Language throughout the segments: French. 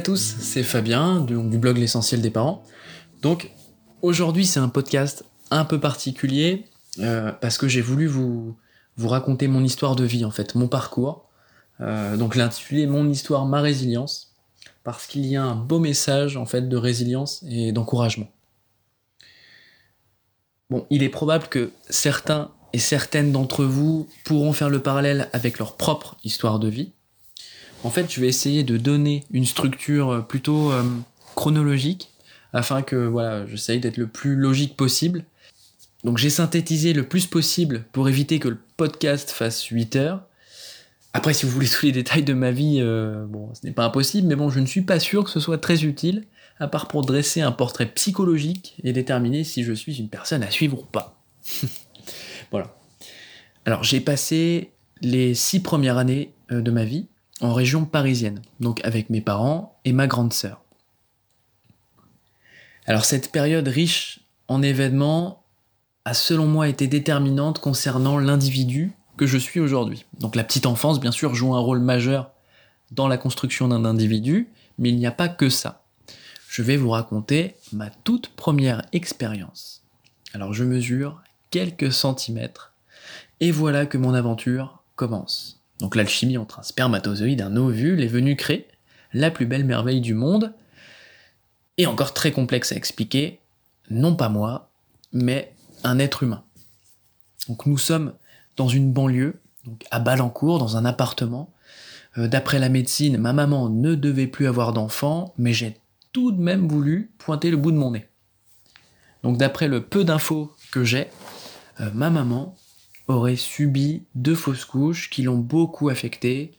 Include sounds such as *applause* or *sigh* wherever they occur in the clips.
à tous, c'est Fabien du, du blog L'essentiel des parents. Donc aujourd'hui c'est un podcast un peu particulier euh, parce que j'ai voulu vous, vous raconter mon histoire de vie en fait, mon parcours. Euh, donc l'intitulé Mon histoire, ma résilience, parce qu'il y a un beau message en fait de résilience et d'encouragement. Bon, il est probable que certains et certaines d'entre vous pourront faire le parallèle avec leur propre histoire de vie. En fait, je vais essayer de donner une structure plutôt euh, chronologique afin que voilà, j'essaye d'être le plus logique possible. Donc j'ai synthétisé le plus possible pour éviter que le podcast fasse 8 heures. Après, si vous voulez *laughs* tous les détails de ma vie, euh, bon, ce n'est pas impossible, mais bon, je ne suis pas sûr que ce soit très utile, à part pour dresser un portrait psychologique et déterminer si je suis une personne à suivre ou pas. *laughs* voilà. Alors, j'ai passé les six premières années euh, de ma vie en région parisienne, donc avec mes parents et ma grande sœur. Alors cette période riche en événements a selon moi été déterminante concernant l'individu que je suis aujourd'hui. Donc la petite enfance, bien sûr, joue un rôle majeur dans la construction d'un individu, mais il n'y a pas que ça. Je vais vous raconter ma toute première expérience. Alors je mesure quelques centimètres, et voilà que mon aventure commence. Donc l'alchimie entre un spermatozoïde un ovule est venue créer la plus belle merveille du monde, et encore très complexe à expliquer, non pas moi, mais un être humain. Donc nous sommes dans une banlieue, donc à Balancourt, dans un appartement. Euh, d'après la médecine, ma maman ne devait plus avoir d'enfants, mais j'ai tout de même voulu pointer le bout de mon nez. Donc d'après le peu d'infos que j'ai, euh, ma maman aurait subi deux fausses couches qui l'ont beaucoup affectée.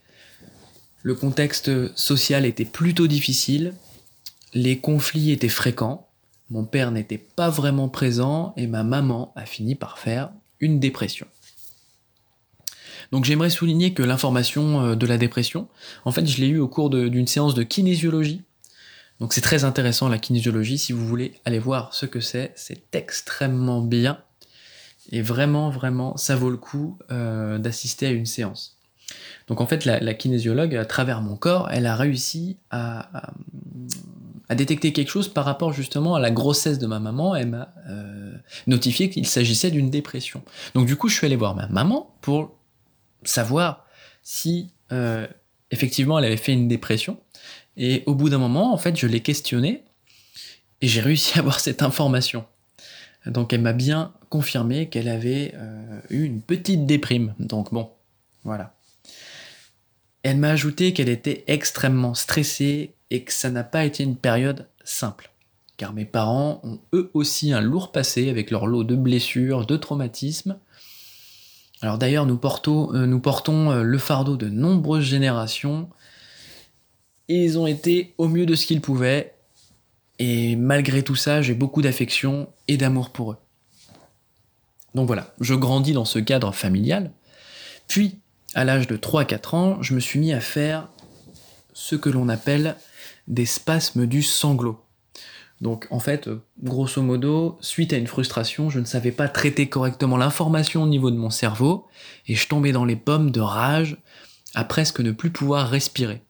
Le contexte social était plutôt difficile, les conflits étaient fréquents, mon père n'était pas vraiment présent et ma maman a fini par faire une dépression. Donc j'aimerais souligner que l'information euh, de la dépression, en fait je l'ai eu au cours d'une séance de kinésiologie. Donc c'est très intéressant la kinésiologie, si vous voulez aller voir ce que c'est, c'est extrêmement bien. Et vraiment, vraiment, ça vaut le coup euh, d'assister à une séance. Donc en fait, la, kinésiologue, à travers mon corps, elle a réussi à, détecter quelque chose par rapport justement à la grossesse de ma maman. Elle m'a euh, notifié qu'il s'agissait d'une dépression. Donc du coup, je suis allé voir ma maman pour savoir si euh, effectivement elle avait fait une dépression. Et au bout d'un moment, en fait, je l'ai questionnée et j'ai réussi à avoir cette information. Donc elle m'a bien confirmé qu'elle avait euh, eu une petite déprime. Donc bon, voilà. Elle m'a ajouté qu'elle était extrêmement stressée et que ça n'a pas été une période simple. Car mes parents ont eux aussi un lourd passé avec leur lot de blessures, de traumatismes, alors d'ailleurs, nous, euh, portons euh, le fardeau de nombreuses générations. Ils ont été au mieux de ce qu'ils pouvaient. Et malgré tout ça, j'ai beaucoup d'affection et d'amour pour eux. Donc voilà, je grandis dans ce cadre familial. Puis, à l'âge de 3-4 ans, je me suis mis à faire ce que l'on appelle des spasmes du sanglot. Donc en fait, grosso modo, suite à une frustration, je ne savais pas traiter correctement l'information au niveau de mon cerveau, et je tombais dans les pommes de rage, à presque ne plus pouvoir respirer.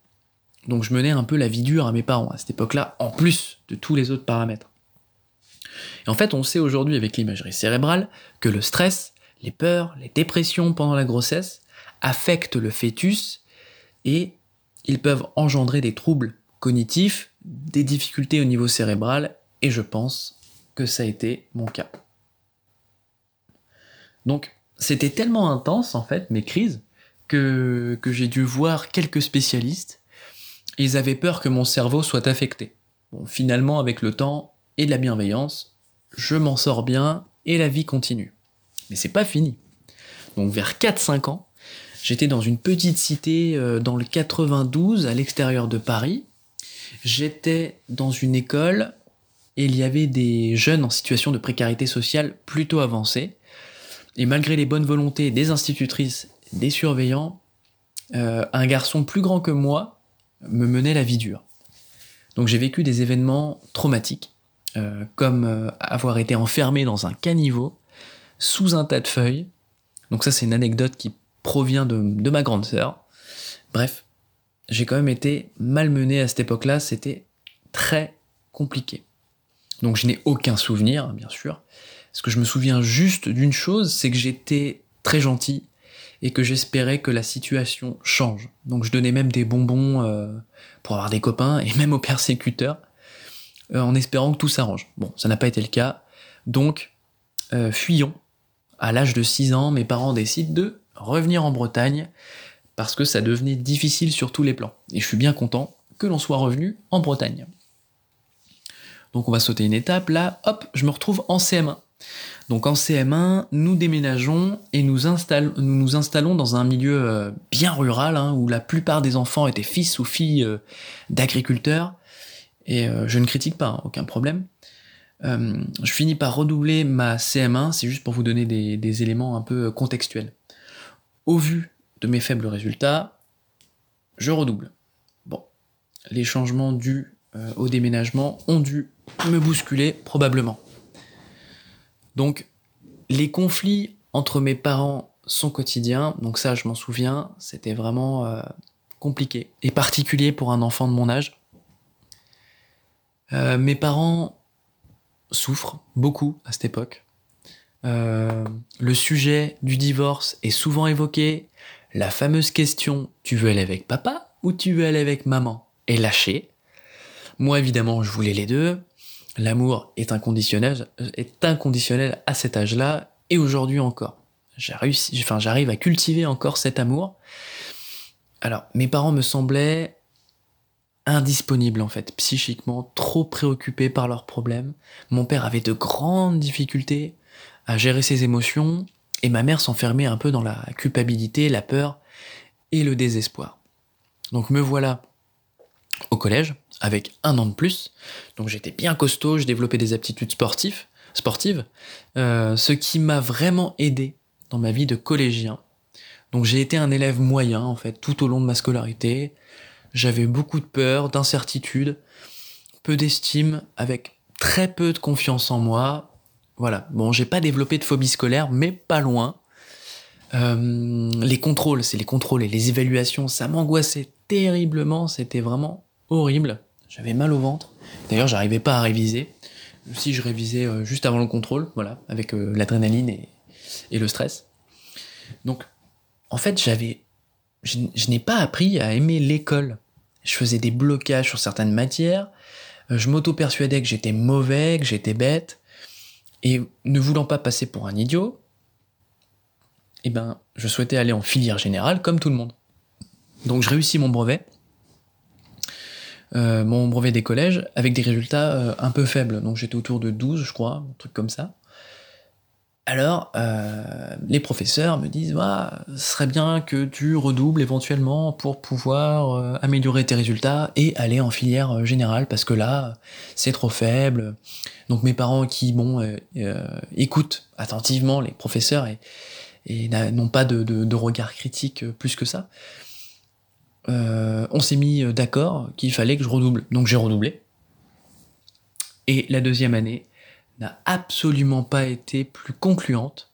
Donc je menais un peu la vie dure à mes parents à cette époque-là, en plus de tous les autres paramètres. Et en fait, on sait aujourd'hui avec l'imagerie cérébrale que le stress, les peurs, les dépressions pendant la grossesse affectent le fœtus et ils peuvent engendrer des troubles cognitifs, des difficultés au niveau cérébral, et je pense que ça a été mon cas. Donc, c'était tellement intense, en fait, mes crises, que, que j'ai dû voir quelques spécialistes, ils avaient peur que mon cerveau soit affecté. Bon, finalement, avec le temps et de la bienveillance, je m'en sors bien, et la vie continue. Mais c'est pas fini. Donc, vers 4-5 ans, j'étais dans une petite cité euh, dans le 92, à l'extérieur de Paris, J'étais dans une école et il y avait des jeunes en situation de précarité sociale plutôt avancée. Et malgré les bonnes volontés des institutrices, des surveillants, euh, un garçon plus grand que moi me menait la vie dure. Donc j'ai vécu des événements traumatiques, euh, comme euh, avoir été enfermé dans un caniveau sous un tas de feuilles. Donc ça c'est une anecdote qui provient de, de ma grande sœur. Bref, j'ai quand même été malmené à cette époque-là, c'était très compliqué. Donc je n'ai aucun souvenir, bien sûr. Ce que je me souviens juste d'une chose, c'est que j'étais très gentil et que j'espérais que la situation change. Donc je donnais même des bonbons euh, pour avoir des copains et même aux persécuteurs en espérant que tout s'arrange. Bon, ça n'a pas été le cas. Donc euh, fuyons. À l'âge de 6 ans, mes parents décident de revenir en Bretagne parce que ça devenait difficile sur tous les plans. Et je suis bien content que l'on soit revenu en Bretagne. Donc on va sauter une étape, là, hop, je me retrouve en CM1. Donc en CM1, nous déménageons et nous, nous installons dans un milieu euh, bien rural, hein, où la plupart des enfants étaient fils ou filles euh, d'agriculteurs. Et euh, je ne critique pas, hein, aucun problème. je finis par redoubler ma CM1, c'est juste pour vous donner des, éléments un peu contextuels. Au vu de mes faibles résultats, je redouble. Bon, les changements dus euh, au déménagement ont dû me bousculer probablement. Donc, les conflits entre mes parents sont quotidiens, donc ça je m'en souviens, c'était vraiment euh, compliqué, et particulier pour un enfant de mon âge. Euh, mes parents souffrent beaucoup à cette époque. le sujet du divorce est souvent évoqué, la fameuse question tu veux aller avec papa ou tu veux aller avec maman est lâchée. Moi évidemment je voulais les deux. L'amour est inconditionnel, à cet âge-là et aujourd'hui encore. J'arrive à cultiver encore cet amour. Alors mes parents me semblaient indisponibles en fait, psychiquement, trop préoccupés par leurs problèmes. Mon père avait de grandes difficultés à gérer ses émotions et ma mère s'enfermait un peu dans la culpabilité, la peur et le désespoir. Donc me voilà au collège, avec un an de plus, donc j'étais bien costaud, je développais des aptitudes sportives, sportives euh, ce qui m'a vraiment aidé dans ma vie de collégien. Donc j'ai été un élève moyen en fait tout au long de ma scolarité. J'avais beaucoup de peur, d'incertitude, peu d'estime, avec très peu de confiance en moi, voilà. Bon, j'ai pas développé de phobie scolaire, mais pas loin. Euh, les contrôles, c'est les contrôles et les évaluations, ça m'angoissait terriblement. C'était vraiment horrible. J'avais mal au ventre. D'ailleurs, j'arrivais pas à réviser. Si je révisais euh, juste avant le contrôle, voilà, avec euh, l'adrénaline et, et, le stress. Donc, en fait, j'avais, je, n'ai pas appris à aimer l'école. Je faisais des blocages sur certaines matières. Je m'auto-persuadais que j'étais mauvais, que j'étais bête. Et ne voulant pas passer pour un idiot, eh ben, je souhaitais aller en filière générale comme tout le monde. Donc je réussis mon brevet, euh, mon brevet des collèges, avec des résultats euh, un peu faibles. Donc j'étais autour de 12, je crois, un truc comme ça. Alors, euh, les professeurs me disent, bah, ce serait bien que tu redoubles éventuellement pour pouvoir euh, améliorer tes résultats et aller en filière euh, générale, parce que là, c'est trop faible. Donc mes parents qui, bon, écoutent attentivement les professeurs et, n'ont pas de, regard critique plus que ça, on s'est mis d'accord qu'il fallait que je redouble. Donc j'ai redoublé. Et la deuxième année, n'a absolument pas été plus concluante,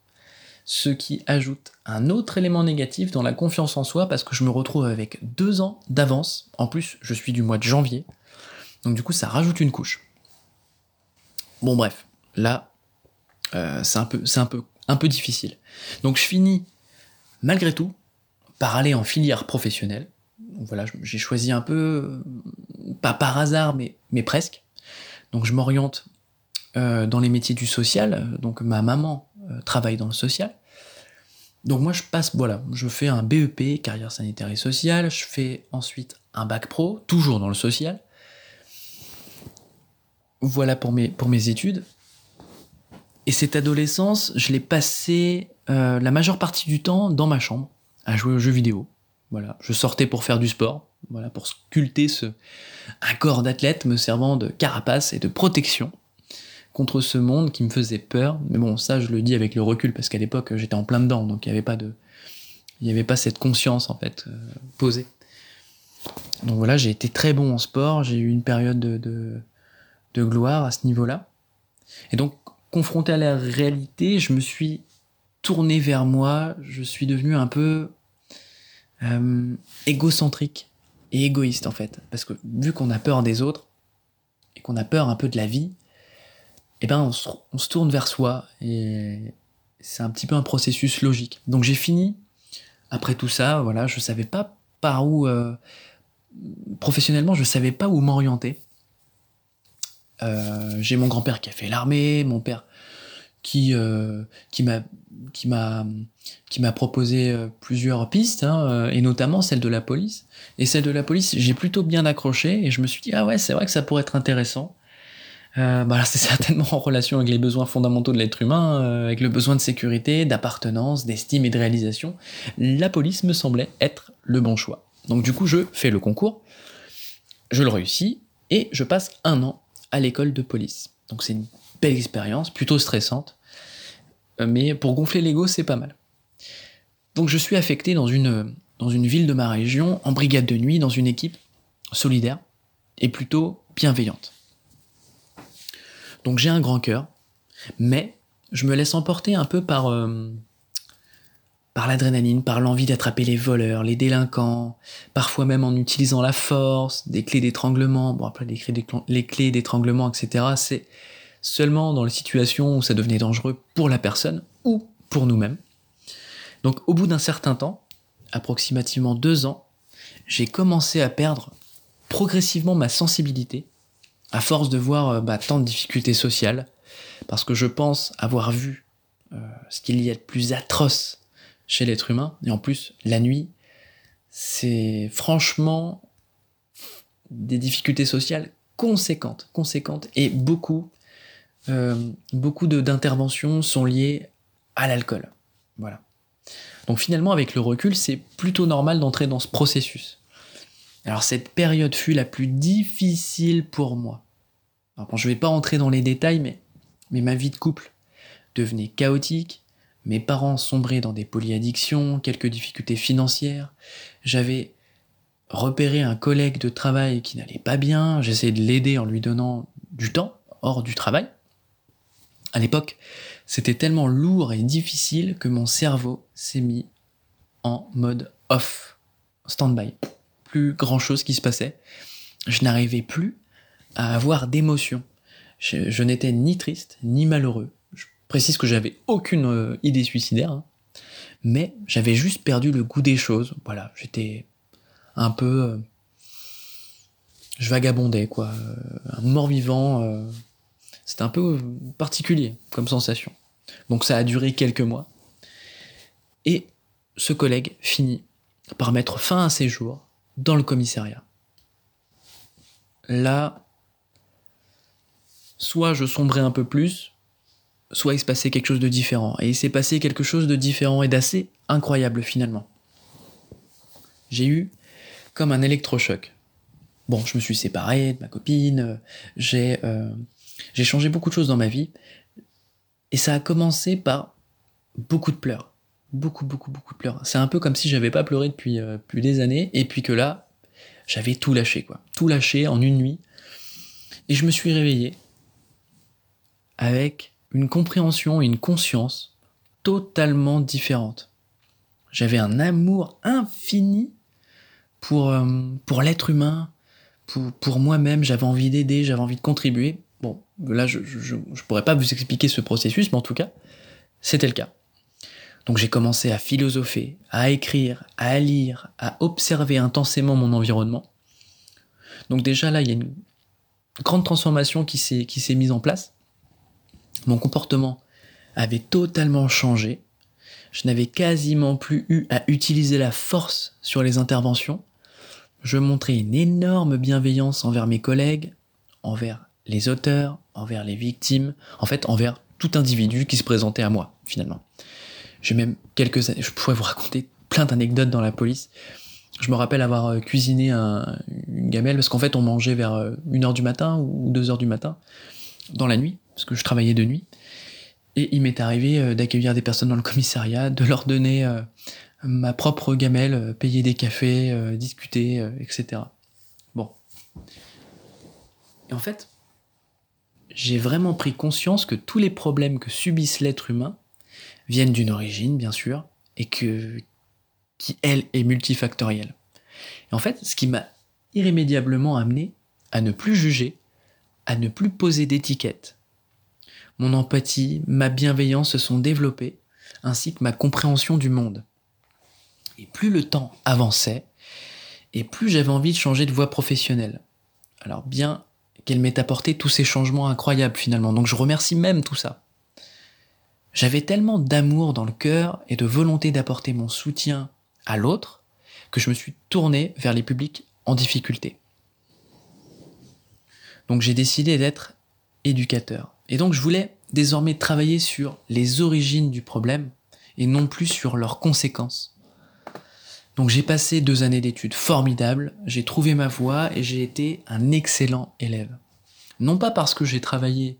ce qui ajoute un autre élément négatif dans la confiance en soi parce que je me retrouve avec deux ans d'avance. En plus, je suis du mois de janvier, donc du coup, ça rajoute une couche. Bon, bref, là, euh, c'est un peu, c'est un peu, difficile. Donc, je finis malgré tout par aller en filière professionnelle. voilà, j'ai choisi un peu, pas par hasard, mais, mais presque. Donc, je m'oriente dans les métiers du social. Donc ma maman euh, travaille dans le social. Donc moi je passe, voilà, je fais un BEP, carrière sanitaire et sociale, je fais ensuite un bac pro, toujours dans le social. Voilà pour mes, pour mes études. Et cette adolescence, je l'ai passée euh, la majeure partie du temps dans ma chambre, à jouer aux jeux vidéo. Voilà, je sortais pour faire du sport, voilà, pour sculpter ce, un corps d'athlète me servant de carapace et de protection contre ce monde qui me faisait peur. Mais bon, ça, je le dis avec le recul, parce qu'à l'époque, j'étais en plein dedans, donc il n'y avait pas de. Il avait pas cette conscience, en fait, euh, posée. Donc voilà, j'ai été très bon en sport, j'ai eu une période de, de, gloire à ce niveau-là. Et donc, confronté à la réalité, je me suis tourné vers moi, je suis devenu un peu euh, égocentrique. et égoïste en fait. Parce que vu qu'on a peur des autres, et qu'on a peur un peu de la vie, eh ben on se, tourne vers soi, et c'est un petit peu un processus logique. Donc j'ai fini, après tout ça, voilà, je savais pas par où, euh, professionnellement, je savais pas où m'orienter. Euh, j'ai mon grand-père qui a fait l'armée, mon père qui, euh, qui m'a qui m'a proposé plusieurs pistes hein, et notamment celle de la police et celle de la police j'ai plutôt bien accroché et je me suis dit ah ouais c'est vrai que ça pourrait être intéressant euh, bah c'est *laughs* certainement en relation avec les besoins fondamentaux de l'être humain euh, avec le besoin de sécurité d'appartenance d'estime et de réalisation la police me semblait être le bon choix donc du coup je fais le concours je le réussis et je passe un an à l'école de police donc c'est une belle expérience plutôt stressante euh, mais pour gonfler l'ego, c'est pas mal. Donc je suis affecté dans une, dans une ville de ma région, en brigade de nuit, dans une équipe solidaire et plutôt bienveillante. Donc j'ai un grand cœur, mais je me laisse emporter un peu par, euh, par l'adrénaline, par l'envie d'attraper les voleurs, les délinquants, parfois même en utilisant la force, des clés d'étranglement, bon après les clés d'étranglement, etc. C'est seulement dans les situations où ça devenait dangereux pour la personne ou pour nous-mêmes. Donc au bout d'un certain temps, approximativement deux ans, j'ai commencé à perdre progressivement ma sensibilité à force de voir euh, bah, tant de difficultés sociales, parce que je pense avoir vu euh, ce qu'il y a de plus atroce chez l'être humain, et en plus la nuit, c'est franchement des difficultés sociales conséquentes, conséquentes, et beaucoup euh, d'interventions sont liées à l'alcool. Voilà. Donc finalement, avec le recul, c'est plutôt normal d'entrer dans ce processus. Alors cette période fut la plus difficile pour moi. Je vais pas rentrer dans les détails, mais, mais ma vie de couple devenait chaotique. Mes parents sombraient dans des polyaddictions, quelques difficultés financières. J'avais repéré un collègue de travail qui n'allait pas bien. J'essayais de l'aider en lui donnant du temps hors du travail. À l'époque, c'était tellement lourd et difficile que mon cerveau s'est mis en mode off, stand-by. Plus grand chose qui se passait. Je n'arrivais plus à avoir d'émotion. Je, n'étais ni triste, ni malheureux. Je précise que j'avais aucune euh, idée suicidaire, hein. mais j'avais juste perdu le goût des choses. Voilà, j'étais un peu. euh, je vagabondais, quoi. Euh, Un mort-vivant. euh, c'était un peu particulier comme sensation. Donc ça a duré quelques mois. Et ce collègue finit par mettre fin à ses jours dans le commissariat. Là, soit je sombrais un peu plus, soit il se passait quelque chose de différent. Et il s'est passé quelque chose de différent et d'assez incroyable finalement. J'ai eu comme un électrochoc. Bon, je me suis séparé de ma copine, j'ai euh, j'ai changé beaucoup de choses dans ma vie, et ça a commencé par beaucoup de pleurs. Beaucoup, beaucoup, beaucoup de pleurs. C'est un peu comme si j'avais pas pleuré depuis, euh, des années, et puis que là, j'avais tout lâché, quoi. Tout lâché en une nuit. Et je me suis réveillé avec une compréhension et une conscience totalement différentes. J'avais un amour infini pour, euh, pour l'être humain, pour, pour moi-même, j'avais envie d'aider, j'avais envie de contribuer. Bon, là, je, je pourrais pas vous expliquer ce processus, mais en tout cas, c'était le cas. Donc j'ai commencé à philosopher, à écrire, à lire, à observer intensément mon environnement. Donc déjà là, il y a une grande transformation qui s'est mise en place. Mon comportement avait totalement changé. Je n'avais quasiment plus eu à utiliser la force sur les interventions. Je montrais une énorme bienveillance envers mes collègues, envers les auteurs, envers les victimes, en fait envers tout individu qui se présentait à moi finalement. J'ai même quelques années, je pourrais vous raconter plein d'anecdotes dans la police. Je me rappelle avoir euh, cuisiné un- une gamelle parce qu'en fait on mangeait vers euh, 1h du matin ou 2h du matin dans la nuit parce que je travaillais de nuit. Et il m'est arrivé euh, d'accueillir des personnes dans le commissariat, de leur donner euh, ma propre gamelle, euh, payer des cafés, euh, discuter, euh, etc. Bon. Et en fait, j'ai vraiment pris conscience que tous les problèmes que subisse l'être humain viennent d'une origine, bien sûr, et que qui, elle, est multifactorielle. Et en fait, ce qui m'a irrémédiablement amené à ne plus juger, à ne plus poser d'étiquette. Mon empathie, ma bienveillance se sont développées, ainsi que ma compréhension du monde. Et plus le temps avançait, et plus j'avais envie de changer de voie professionnelle. Alors bien qu'elle m'ait apporté tous ces changements incroyables finalement, donc je remercie même tout ça. J'avais tellement d'amour dans le cœur et de volonté d'apporter mon soutien à l'autre que je me suis tourné vers les publics en difficulté. Donc j'ai décidé d'être éducateur. Et donc je voulais désormais travailler sur les origines du problème et non plus sur leurs conséquences. Donc j'ai passé deux années d'études formidables, j'ai trouvé ma voie et j'ai été un excellent élève. Non pas parce que j'ai travaillé,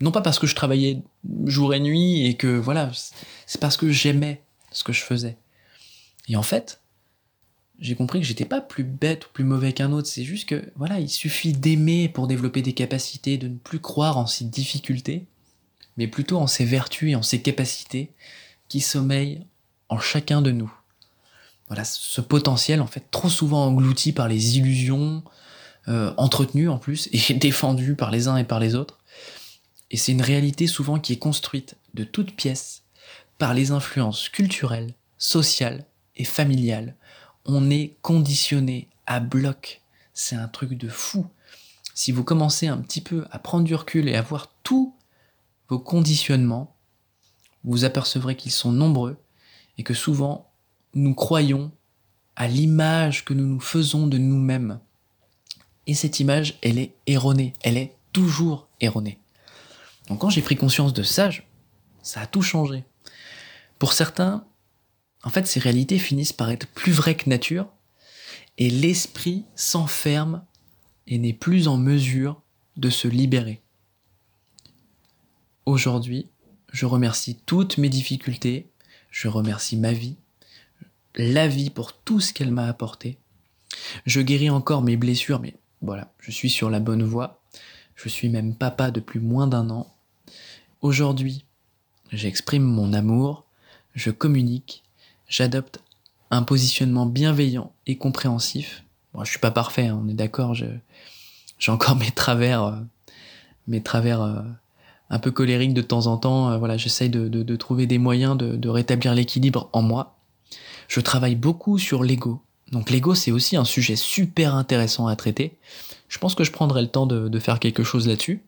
non pas parce que je travaillais jour et nuit et que voilà, c'est parce que j'aimais ce que je faisais. Et en fait, j'ai compris que j'étais pas plus bête ou plus mauvais qu'un autre, c'est juste que voilà, il suffit d'aimer pour développer des capacités, de ne plus croire en ses difficultés, mais plutôt en ses vertus et en ses capacités qui sommeillent en chacun de nous voilà, ce potentiel en fait trop souvent englouti par les illusions, euh, entretenues en plus et *laughs* défendues par les uns et par les autres. Et c'est une réalité souvent qui est construite de toutes pièces par les influences culturelles, sociales et familiales. On est conditionné à bloc. C'est un truc de fou. Si vous commencez un petit peu à prendre du recul et à voir tous vos conditionnements, vous apercevrez qu'ils sont nombreux et que souvent nous croyons à l'image que nous nous faisons de nous-mêmes. Et cette image, elle est erronée, elle est toujours erronée. Donc quand j'ai pris conscience de ça, ça a tout changé. Pour certains, en fait, ces réalités finissent par être plus vraies que nature, et l'esprit s'enferme et n'est plus en mesure de se libérer. Aujourd'hui, je remercie toutes mes difficultés, je remercie ma vie, la vie pour tout ce qu'elle m'a apporté. Je guéris encore mes blessures, mais voilà, je suis sur la bonne voie. Je suis même papa depuis moins d'un an. Aujourd'hui, j'exprime mon amour, je communique, j'adopte un positionnement bienveillant et compréhensif. Bon, je suis pas parfait, hein, on est d'accord, j'ai encore *laughs* mes travers, euh, mes travers euh, un peu colériques de temps en temps. Euh, voilà, j'essaye de, trouver des moyens de rétablir l'équilibre en moi. Je travaille beaucoup sur l'ego. Donc l'ego, c'est aussi un sujet super intéressant à traiter. Je pense que je prendrai le temps de, faire quelque chose là-dessus.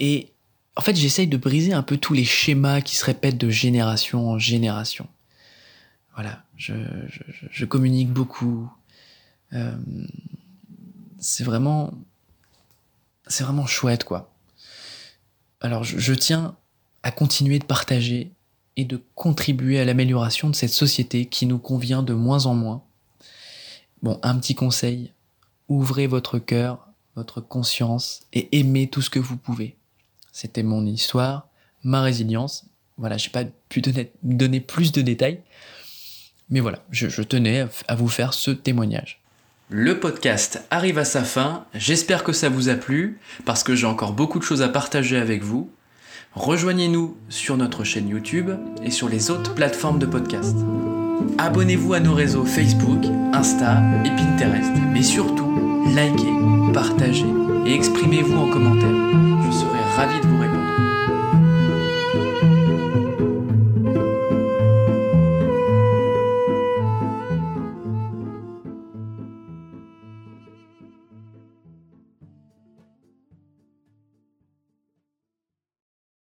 Et en fait, j'essaye de briser un peu tous les schémas qui se répètent de génération en génération. Voilà, je, communique beaucoup. Euh, c'est vraiment, c'est vraiment chouette, quoi. Alors, je tiens à continuer de partager et de contribuer à l'amélioration de cette société qui nous convient de moins en moins. Bon, un petit conseil, ouvrez votre cœur, votre conscience et aimez tout ce que vous pouvez. C'était mon histoire, ma résilience. Voilà, j'ai pas pu donner, plus de détails, mais voilà, je tenais à vous faire ce témoignage. Le podcast arrive à sa fin, j'espère que ça vous a plu, parce que j'ai encore beaucoup de choses à partager avec vous. Rejoignez-nous sur notre chaîne YouTube et sur les autres plateformes de podcast. Abonnez-vous à nos réseaux Facebook, Insta et Pinterest. Mais surtout, likez, partagez et exprimez-vous en commentaire ravi de vous répondre.